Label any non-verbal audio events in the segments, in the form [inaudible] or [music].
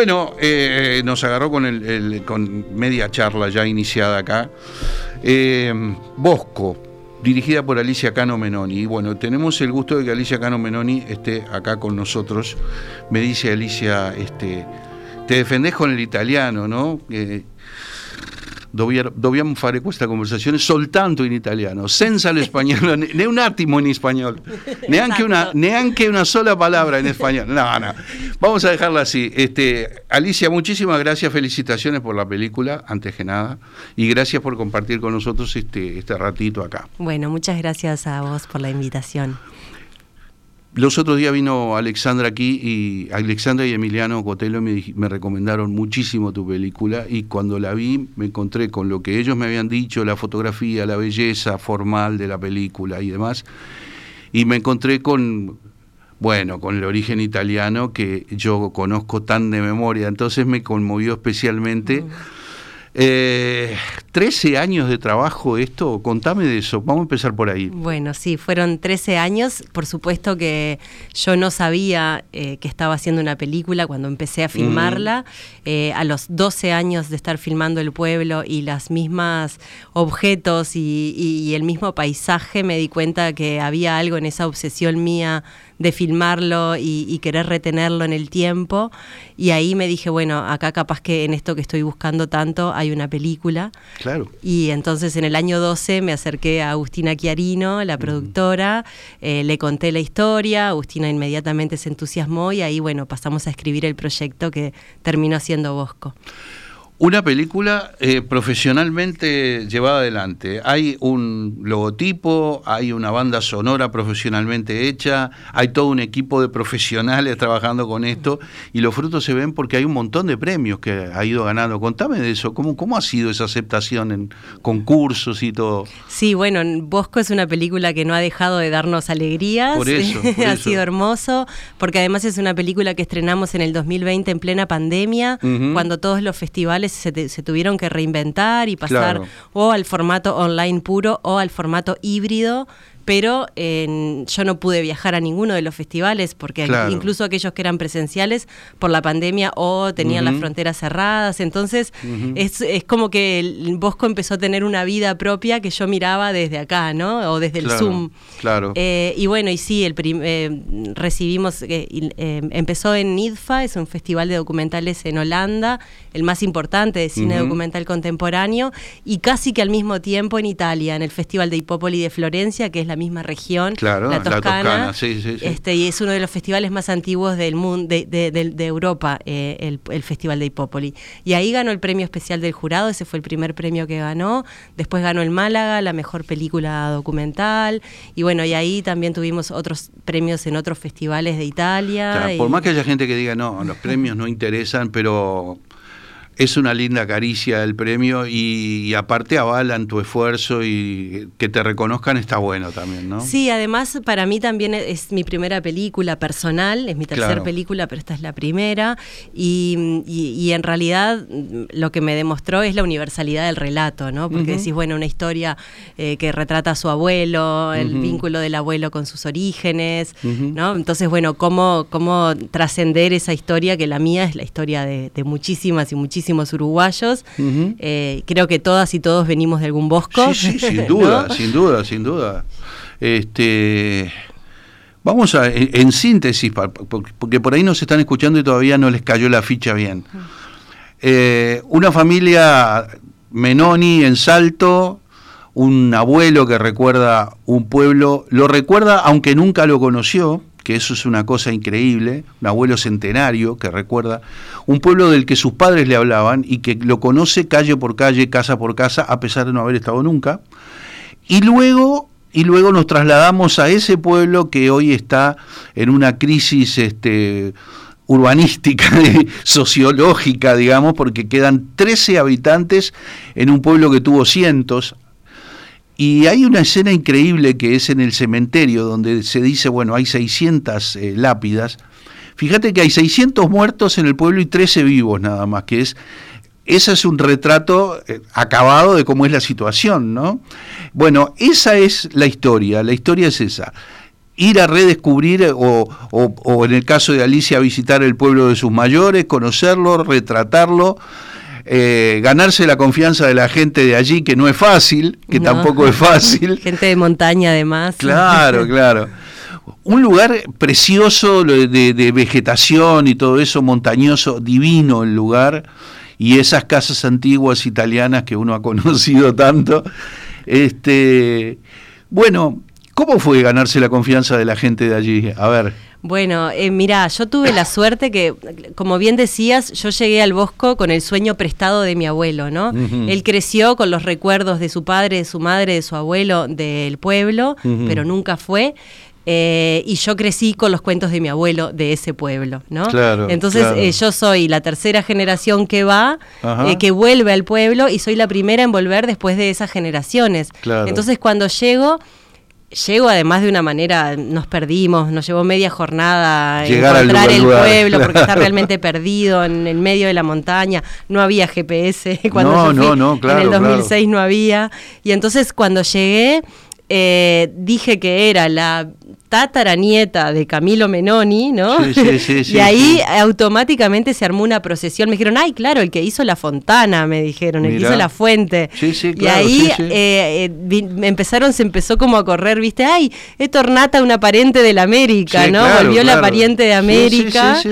Bueno, eh, nos agarró con, el, con media charla ya iniciada acá. Eh, Bosco, dirigida por Alicia Cano Menoni. Y bueno, tenemos el gusto de que Alicia Cano Menoni esté acá con nosotros. Me dice Alicia, este, te defendés con el italiano, ¿no? Eh, dobbiamo fare questa conversazione soltanto in italiano, senza l'espagnolo, né un attimo in spagnolo, neanche una, neanche una sola palabra en español. No, no. Vamos a dejarla así. Este, Alicia, muchísimas gracias, felicitaciones por la película, antes que nada, y gracias por compartir con nosotros este, este ratito acá. Bueno, muchas gracias a vos por la invitación. Los otros días vino Alexandra aquí y Alexandra y Emiliano Cotelo me, me, recomendaron muchísimo tu película y cuando la vi me encontré con lo que ellos me habían dicho, la fotografía, la belleza formal de la película y demás, y me encontré con, bueno, con el origen italiano que yo conozco tan de memoria, entonces me conmovió especialmente. Eh, 13 años de trabajo esto, contame de eso, vamos a empezar por ahí. Bueno, sí, fueron 13 años, por supuesto que yo no sabía eh, que estaba haciendo una película cuando empecé a filmarla, eh, a los 12 años de estar filmando el pueblo y las mismas objetos y, y el mismo paisaje, me di cuenta que había algo en esa obsesión mía de filmarlo y, querer retenerlo en el tiempo. Y ahí me dije, bueno, acá capaz que en esto que estoy buscando tanto hay una película. Claro. Y entonces en el año 12 me acerqué a Agustina Chiarino, la productora, eh, le conté la historia, Agustina inmediatamente se entusiasmó y ahí, bueno, pasamos a escribir el proyecto que terminó siendo Bosco. Una película eh, profesionalmente llevada adelante. Hay un logotipo, hay una banda sonora profesionalmente hecha, hay todo un equipo de profesionales trabajando con esto y los frutos se ven porque hay un montón de premios que ha ido ganando. Contame de eso, ¿cómo, cómo ha sido esa aceptación en concursos y todo? Sí, bueno, Bosco es una película que no ha dejado de darnos alegrías. Por eso. [laughs] ha sido hermoso, porque además es una película que estrenamos en el 2020 en plena pandemia, cuando todos los festivales se, tuvieron que reinventar y pasar o al formato online puro o al formato híbrido pero yo no pude viajar a ninguno de los festivales porque incluso aquellos que eran presenciales por la pandemia o tenían las fronteras cerradas, entonces es, como que el Bosco empezó a tener una vida propia que yo miraba desde acá, ¿no? O desde el Zoom. Claro. Eh, y bueno, y sí, el eh, recibimos, eh, empezó en IDFA, es un festival de documentales en Holanda, el más importante de cine documental contemporáneo, y casi que al mismo tiempo en Italia, en el Festival de Hipópoli de Florencia, que es la misma región, la Toscana, Este, y es uno de los festivales más antiguos del mundo, de, Europa, eh, el, Festival de Hipópoli. Y ahí ganó el premio especial del jurado, ese fue el primer premio que ganó. Después ganó el Málaga, la mejor película documental. Y bueno, y ahí también tuvimos otros premios en otros festivales de Italia. Por más que haya gente que diga, no, los premios no interesan, pero es una linda caricia el premio y, aparte avalan tu esfuerzo y que te reconozcan está bueno también, ¿no? Sí, además para mí también es mi primera película personal, es mi tercera película, pero esta es la primera y, en realidad lo que me demostró es la universalidad del relato, ¿no? Porque decís, bueno, una historia eh, que retrata a su abuelo, el vínculo del abuelo con sus orígenes, ¿no? Entonces, bueno, cómo, cómo trascender esa historia que la mía es la historia de muchísimas y muchísimas uruguayos. Eh, creo que todas y todos venimos de algún bosco. Sí, sí, sin [laughs] duda, sin duda, sin duda. Este, vamos a, en, síntesis, porque por ahí nos están escuchando y todavía no les cayó la ficha bien. Eh, una familia Menoni en Salto, un abuelo que recuerda un pueblo, lo recuerda aunque nunca lo conoció, que eso es una cosa increíble, un abuelo centenario que recuerda. Un pueblo del que sus padres le hablaban y que lo conoce calle por calle, casa por casa, a pesar de no haber estado nunca. Y luego, y luego nos trasladamos a ese pueblo que hoy está en una crisis este, urbanística, [laughs] sociológica, digamos, porque quedan 13 habitantes en un pueblo que tuvo cientos y hay una escena increíble que es en el cementerio, donde se dice, bueno, hay 600 eh, lápidas. Fíjate que hay 600 muertos en el pueblo y 13 vivos nada más, que es... Ese es un retrato eh, acabado de cómo es la situación, ¿no? Bueno, esa es la historia, la historia es esa. ir a redescubrir o, o, en el caso de Alicia visitar el pueblo de sus mayores, conocerlo, retratarlo. Eh, ganarse la confianza de la gente de allí, que no es fácil, que tampoco es fácil. [laughs] Gente de montaña además. Claro, claro. Un lugar precioso de, de vegetación y todo eso, montañoso, divino el lugar, y esas casas antiguas italianas que uno ha [laughs] conocido tanto. Este, bueno, ¿Cómo fue ganarse la confianza de la gente de allí? A ver. Bueno, eh, mira, yo tuve la suerte que, como bien decías, yo llegué al Bosco con el sueño prestado de mi abuelo, ¿no? Él creció con los recuerdos de su padre, de su madre, de su abuelo, del pueblo, pero nunca fue. Eh, y yo crecí con los cuentos de mi abuelo de ese pueblo, ¿no? Claro, Entonces eh, yo soy la tercera generación que va, eh, que vuelve al pueblo y soy la primera en volver después de esas generaciones. Entonces cuando llego llego además de una manera, nos perdimos, nos llevó media jornada Llegar encontrar el pueblo porque está realmente perdido en el medio de la montaña, no había GPS [laughs] cuando no, yo fui, no, no, claro, en el 2006 no había. Y entonces cuando llegué eh, dije que era la tataranieta de Camilo Menoni, ¿no? Sí, sí, sí, [laughs] y ahí automáticamente se armó una procesión. Me dijeron, ay, claro, el que hizo la fontana, me dijeron, el que hizo la fuente. y ahí eh, eh, empezaron, se empezó como a correr, viste, ay, es Tornata una pariente de la América, ¿no? Volvió la pariente de América.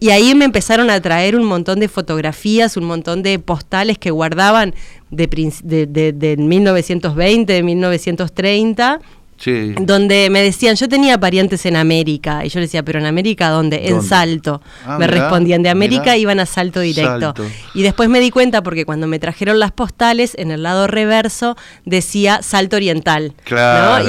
Y ahí me empezaron a traer un montón de fotografías, un montón de postales que guardaban de, de, de, de 1920, 1930 donde me decían, yo tenía parientes en América. Y yo les decía, ¿pero en América dónde? En Salto. Me respondían, de América iban a Salto directo. Y después me di cuenta porque cuando me trajeron las postales, en el lado reverso decía Salto Oriental.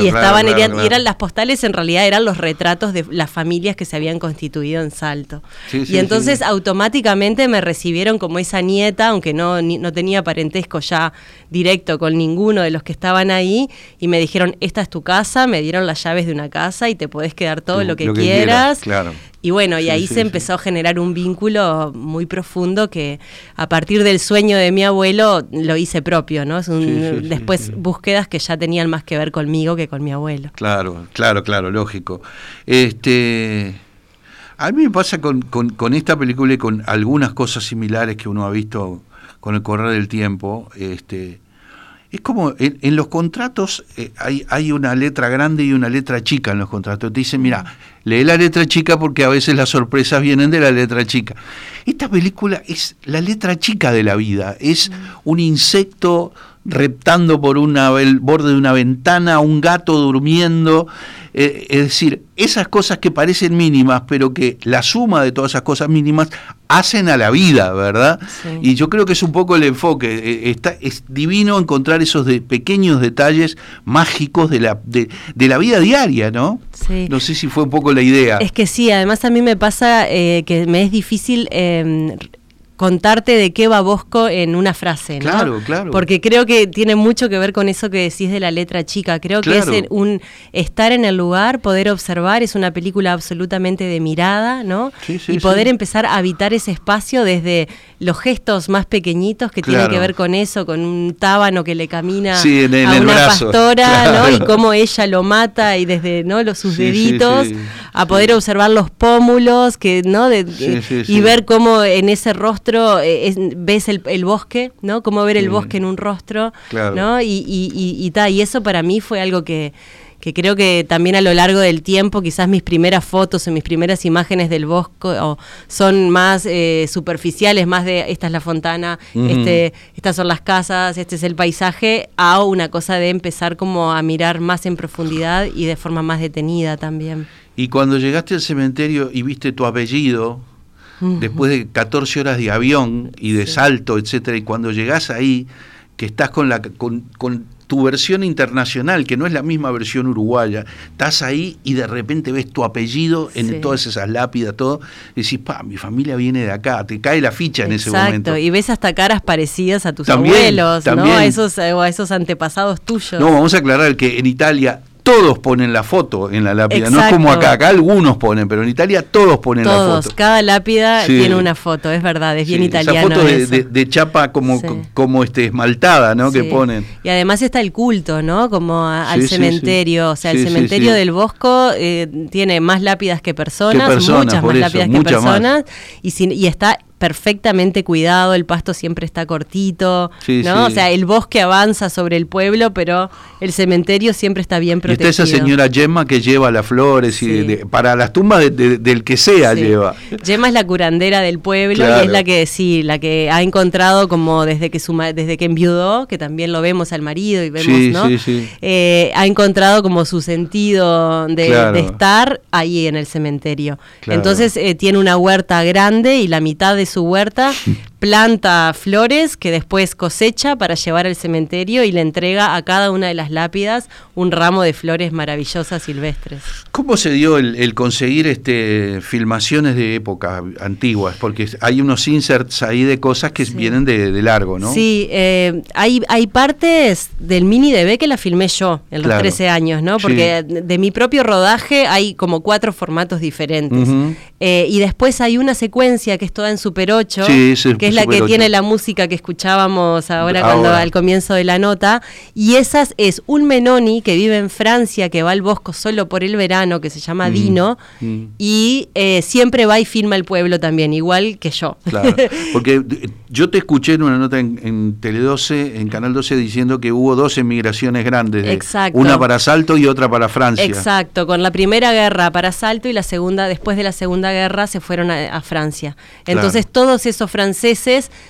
Y estaban, eran, las postales, en realidad eran los retratos de las familias que se habían constituido en Salto. Y entonces automáticamente me recibieron como esa nieta, aunque no, no tenía parentesco ya directo con ninguno de los que estaban ahí. Y me dijeron, esta es tu casa me dieron las llaves de una casa y te podés quedar todo lo que, quieras. claro. Y bueno, y ahí se empezó a generar un vínculo muy profundo que a partir del sueño de mi abuelo lo hice propio, ¿no? Es un, después búsquedas que ya tenían más que ver conmigo que con mi abuelo. Claro, claro, claro, lógico. Este, a mí me pasa con, con, con esta película y con algunas cosas similares que uno ha visto con el correr del tiempo. Este, es como en, los contratos eh, hay, hay, una letra grande y una letra chica en los contratos. Te dicen, mira, lee la letra chica porque a veces las sorpresas vienen de la letra chica. Esta película es la letra chica de la vida, es un insecto reptando por una, el borde de una ventana, un gato durmiendo. Eh, es decir, esas cosas que parecen mínimas, pero que la suma de todas esas cosas mínimas hacen a la vida, ¿verdad? Y yo creo que es un poco el enfoque. Eh, está, es divino encontrar esos de, pequeños detalles mágicos de la, de, la vida diaria, ¿no? Sí. No sé si fue un poco la idea. Es que sí, además a mí me pasa eh, que me es difícil em, contarte de qué va Bosco en una frase, ¿no? Claro, claro. Porque creo que tiene mucho que ver con eso que decís de la letra chica. Creo que es un estar en el lugar, poder observar, es una película absolutamente de mirada, ¿no? Sí, sí, y poder empezar a habitar ese espacio desde los gestos más pequeñitos que tienen que ver con eso, con un tábano que le camina a una pastora, ¿no? Y cómo ella lo mata y desde ¿no? los sus deditos a poder observar los pómulos, que ¿no? y ver cómo en ese rostro eh, ves el, bosque, ¿no? Cómo ver el bosque en un rostro, ¿no? Y, y, y, y, eso para mí fue algo que, que creo que también a lo largo del tiempo, quizás mis primeras fotos o mis primeras imágenes del bosque son más eh, superficiales, más de esta es la fontana, este, estas son las casas, este es el paisaje, a una cosa de empezar como a mirar más en profundidad y de forma más detenida también. Y cuando llegaste al cementerio y viste tu apellido, después de 14 horas de avión y de salto, etcétera, y cuando llegás ahí, que estás con la con, tu versión internacional, que no es la misma versión uruguaya, estás ahí y de repente ves tu apellido en todas esas lápidas, todo, y decís, pa, mi familia viene de acá, te cae la ficha en ese momento. y ves hasta caras parecidas a tus abuelos, ¿no? A esos, o a esos antepasados tuyos. No, vamos a aclarar que en Italia todos ponen la foto en la lápida, no es como acá, acá algunos ponen, pero en Italia todos ponen la foto. cada lápida tiene una foto, es verdad, es bien italiano. Esa foto de, chapa como, como este, esmaltada, ¿no? Que ponen. Y además está el culto, ¿no? Como al cementerio, o sea, el cementerio del Bosco eh, tiene más lápidas que personas, muchas más lápidas que personas, y, y está perfectamente cuidado, el pasto siempre está cortito, ¿no? O sea, el bosque avanza sobre el pueblo, pero el cementerio siempre está bien protegido. Y está esa señora Gemma que lleva las flores y para las tumbas del que sea lleva. Gemma es la curandera del pueblo y es la que sí, la que ha encontrado como desde que su desde que enviudó, que también lo vemos al marido y vemos, ¿no? Eh, ha encontrado como su sentido de, estar ahí en el cementerio. Entonces eh, tiene una huerta grande y la mitad de su huerta, planta flores que después cosecha para llevar al cementerio y le entrega a cada una de las lápidas un ramo de flores maravillosas silvestres. ¿Cómo se dio el, conseguir este filmaciones de épocas antiguas? Porque hay unos inserts ahí de cosas que vienen de, largo, ¿no? Sí, eh, hay, hay partes del mini DB que la filmé yo en los 13 años, ¿no? Porque de mi propio rodaje hay como cuatro formatos diferentes. Eh, y después hay una secuencia que es toda en Super 8, que es la que tiene la música que escuchábamos ahora, cuando al comienzo de la nota. Y esas es un Menoni que vive en Francia, que va al bosco solo por el verano, que se llama mm, Dino, mm. y eh, siempre va y filma el pueblo también, igual que yo. Claro, [laughs] porque yo te escuché en una nota en, Tele 12, en Canal 12, diciendo que hubo dos emigraciones grandes. Exacto. Una para Salto y otra para Francia. Exacto, con la primera guerra para Salto y la segunda, después de la segunda guerra, se fueron a, Francia. Entonces todos esos franceses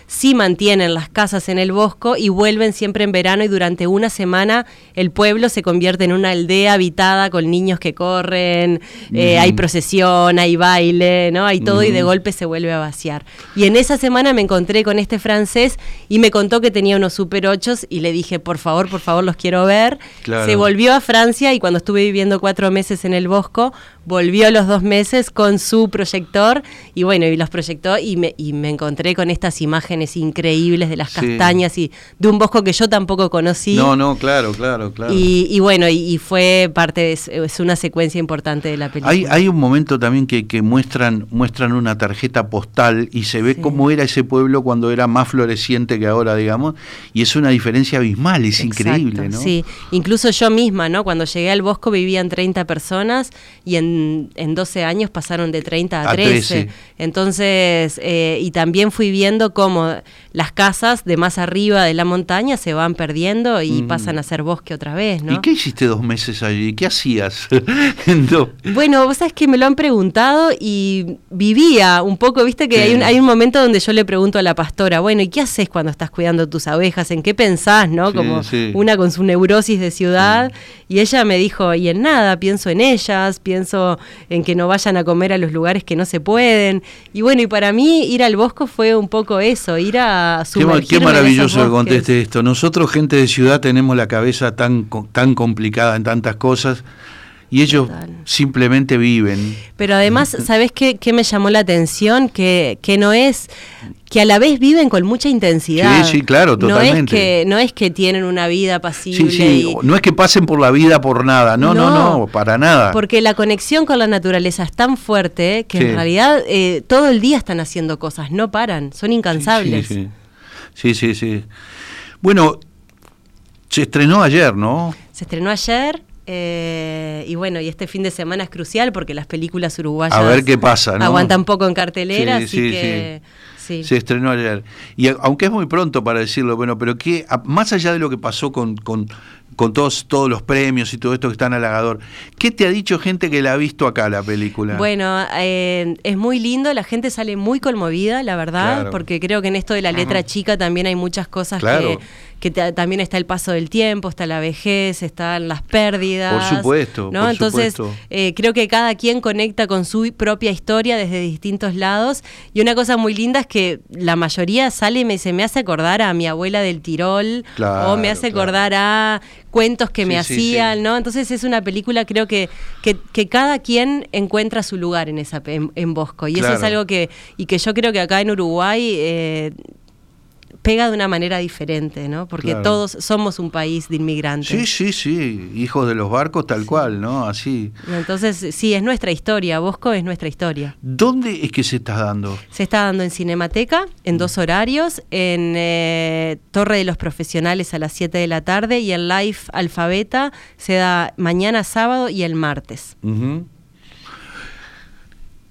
sí mantienen las casas en el bosco y vuelven siempre en verano y durante una semana el pueblo se convierte en una aldea habitada con niños que corren, eh, hay procesión, hay baile, ¿no? Hay todo y de golpe se vuelve a vaciar. Y en esa semana me encontré con este francés y me contó que tenía unos super ochos y le dije, por favor, por favor, los quiero ver. Se volvió a Francia y cuando estuve viviendo cuatro meses en el Bosco, volvió los dos meses con su proyector y bueno, y los proyectó y me, y me encontré con estas imágenes increíbles de las castañas y de un bosco que yo tampoco conocí. No, no, claro, claro, claro. Y, bueno, y, fue parte, es, una secuencia importante de la película. Hay, hay un momento también que, que muestran, muestran una tarjeta postal y se ve cómo era ese pueblo cuando era más floreciente que ahora, digamos, y es una diferencia abismal, es increíble, ¿no? Sí, incluso yo misma, ¿no? Cuando llegué al bosco vivían 30 personas y en en, 12 años pasaron de 30 a, 13. Entonces, eh, y también fui viendo cómo las casas de más arriba de la montaña se van perdiendo y mm. pasan a ser bosque otra vez, ¿no? ¿Y qué hiciste dos meses allí? ¿Qué hacías? [laughs] bueno, vos sabés que me lo han preguntado y vivía un poco, viste que hay, un, hay un momento donde yo le pregunto a la pastora, bueno, ¿y qué haces cuando estás cuidando tus abejas? ¿En qué pensás, no? Como una con su neurosis de ciudad. Y ella me dijo, y en nada, pienso en ellas, pienso en que no vayan a comer a los lugares que no se pueden. Y bueno, y para mí ir al bosco fue un poco eso, ir a sumergirme Qué, qué maravilloso que conteste esto. Nosotros, gente de ciudad, tenemos la cabeza tan, tan complicada en tantas cosas y ellos simplemente viven. Pero además, ¿sabes qué, qué, me llamó la atención? Que, que no es que a la vez viven con mucha intensidad. Sí, sí, claro, totalmente. No es que, no es que tienen una vida pasible. Sí, sí, no es que pasen por la vida por nada, no, no, no, para nada. Porque la conexión con la naturaleza es tan fuerte que en realidad eh, todo el día están haciendo cosas, no paran, son incansables. Sí sí. sí, sí, Bueno, se estrenó ayer, ¿no? Se estrenó ayer. Eh, y bueno, y este fin de semana es crucial porque las películas uruguayas a ver qué pasa, ¿no? aguantan poco en cartelera, así que se estrenó ayer. Y aunque es muy pronto para decirlo, bueno, pero que más allá de lo que pasó con, con, todos, todos los premios y todo esto que está en halagador, ¿qué te ha dicho gente que la ha visto acá la película? Bueno, eh, es muy lindo, la gente sale muy conmovida, la verdad, porque creo que en esto de la letra chica también hay muchas cosas que que también está el paso del tiempo, está la vejez, están las pérdidas. Por supuesto. ¿no? Entonces, eh, creo que cada quien conecta con su propia historia desde distintos lados. Y una cosa muy linda es que la mayoría sale y me, se me hace acordar a mi abuela del Tirol, o me hace acordar a cuentos que me hacían, ¿no? Entonces es una película, creo que, que, cada quien encuentra su lugar en esa en, Bosco. Y eso es algo que, y que yo creo que acá en Uruguay eh, pega de una manera diferente, ¿no? Porque todos somos un país de inmigrantes. Sí, sí, sí, hijos de los barcos tal cual, ¿no? Así. Entonces, sí, es nuestra historia, Bosco es nuestra historia. ¿Dónde es que se está dando? Se está dando en Cinemateca, en mm. dos horarios, en eh, Torre de los Profesionales a las 7 de la tarde y en Live Alfabeta se da mañana sábado y el martes.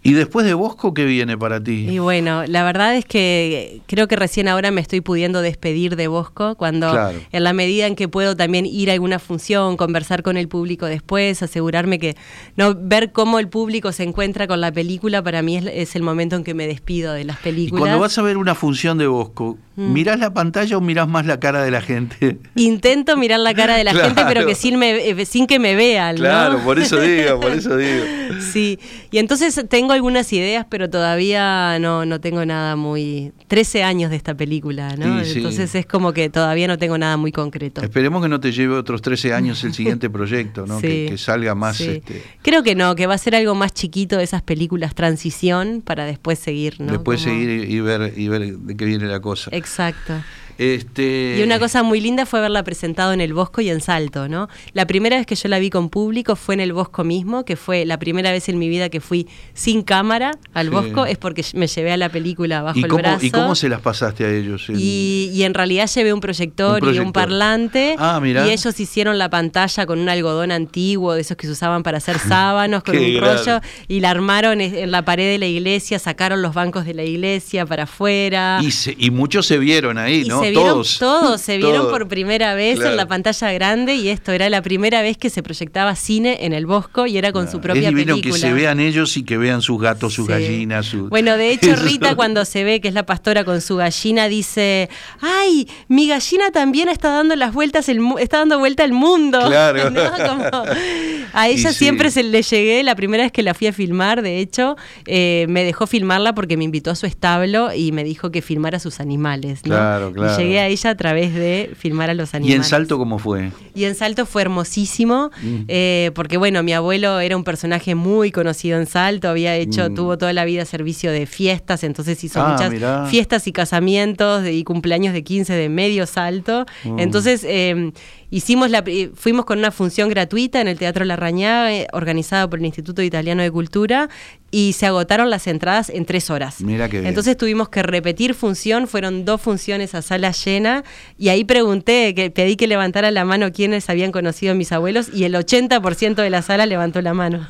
¿Y después de Bosco qué viene para ti? Y bueno, la verdad es que creo que recién ahora me estoy pudiendo despedir de Bosco, cuando en la medida en que puedo también ir a alguna función, conversar con el público después, asegurarme que no ver cómo el público se encuentra con la película, para mí es, el momento en que me despido de las películas. cuando vas a ver una función de Bosco, mm. ¿mirás la pantalla o mirás más la cara de la gente? [laughs] Intento mirar la cara de la [laughs] gente, pero que sin, eh, sin que me vean. Claro, por eso digo, por [laughs] eso digo. Sí, y entonces tengo algunas ideas, pero todavía no, no tengo nada muy... 13 años de esta película, ¿no? Entonces es como que todavía no tengo nada muy concreto. Esperemos que no te lleve otros 13 años el siguiente [laughs] proyecto, ¿no? Que, salga más... Este... Creo que no, que va a ser algo más chiquito de esas películas transición para después seguir, ¿no? Después seguir y ver, y ver de qué viene la cosa. Exacto. Este... Y una cosa muy linda fue verla presentado en el Bosco y en Salto, ¿no? La primera vez que yo la vi con público fue en el Bosco mismo, que fue la primera vez en mi vida que fui sin cámara al Bosco, es porque me llevé a la película bajo el brazo. ¿Y cómo se las pasaste a ellos? Y, en realidad llevé un proyector, y un parlante, ah, y ellos hicieron la pantalla con un algodón antiguo, de esos que se usaban para hacer [laughs] sábanos, con un rollo, y la armaron en la pared de la iglesia, sacaron los bancos de la iglesia para afuera. Y, y muchos se vieron ahí, ¿no? se vieron todos, se vieron por primera vez en la pantalla grande y esto era la primera vez que se proyectaba cine en el Bosco y era con su propia es película. que se vean ellos y que vean sus gatos, sus gallinas. Bueno, de hecho [laughs] Rita cuando se ve que es la pastora con su gallina dice, ay, mi gallina también está dando las vueltas, el, está dando vuelta al mundo. Claro. [laughs] a ella siempre se le llegué, la primera vez que la fui a filmar, de hecho, eh, me dejó filmarla porque me invitó a su establo y me dijo que filmara sus animales. Claro, claro llegué a ella a través de filmar a los animales. ¿Y en Salto cómo fue? Y en Salto fue hermosísimo, mm. eh, porque bueno, mi abuelo era un personaje muy conocido en Salto, había hecho, mm. tuvo toda la vida servicio de fiestas, entonces hizo ah, muchas fiestas y casamientos y cumpleaños de 15 de medio Salto. Mm. Entonces, eh, Hicimos la, fuimos con una función gratuita en el Teatro La Rañada, eh, organizada por el Instituto Italiano de Cultura, y se agotaron las entradas en tres horas. Mira qué bien. Entonces tuvimos que repetir función, fueron dos funciones a sala llena, y ahí pregunté, que pedí que levantara la mano quienes habían conocido a mis abuelos, y el 80% de la sala levantó la mano.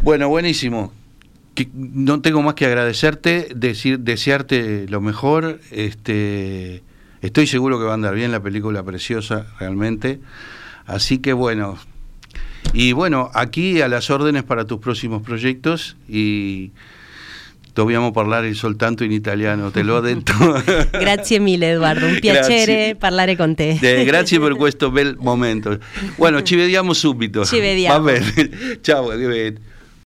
Bueno, buenísimo. No tengo más que agradecerte, decir, desearte lo mejor. Este, Estoy seguro que va a andar bien la película preciosa, realmente. Así que bueno, y bueno, aquí a las órdenes para tus próximos proyectos y dobbiamo parlare soltanto in italiano, te l'ho detto. [laughs] grazie mille Eduardo, un piacere grazie. parlare con te. Eh, grazie per questo bel momento. Bueno, ci vediamo subito. Ci vediamo. Va bene, [laughs] ciao.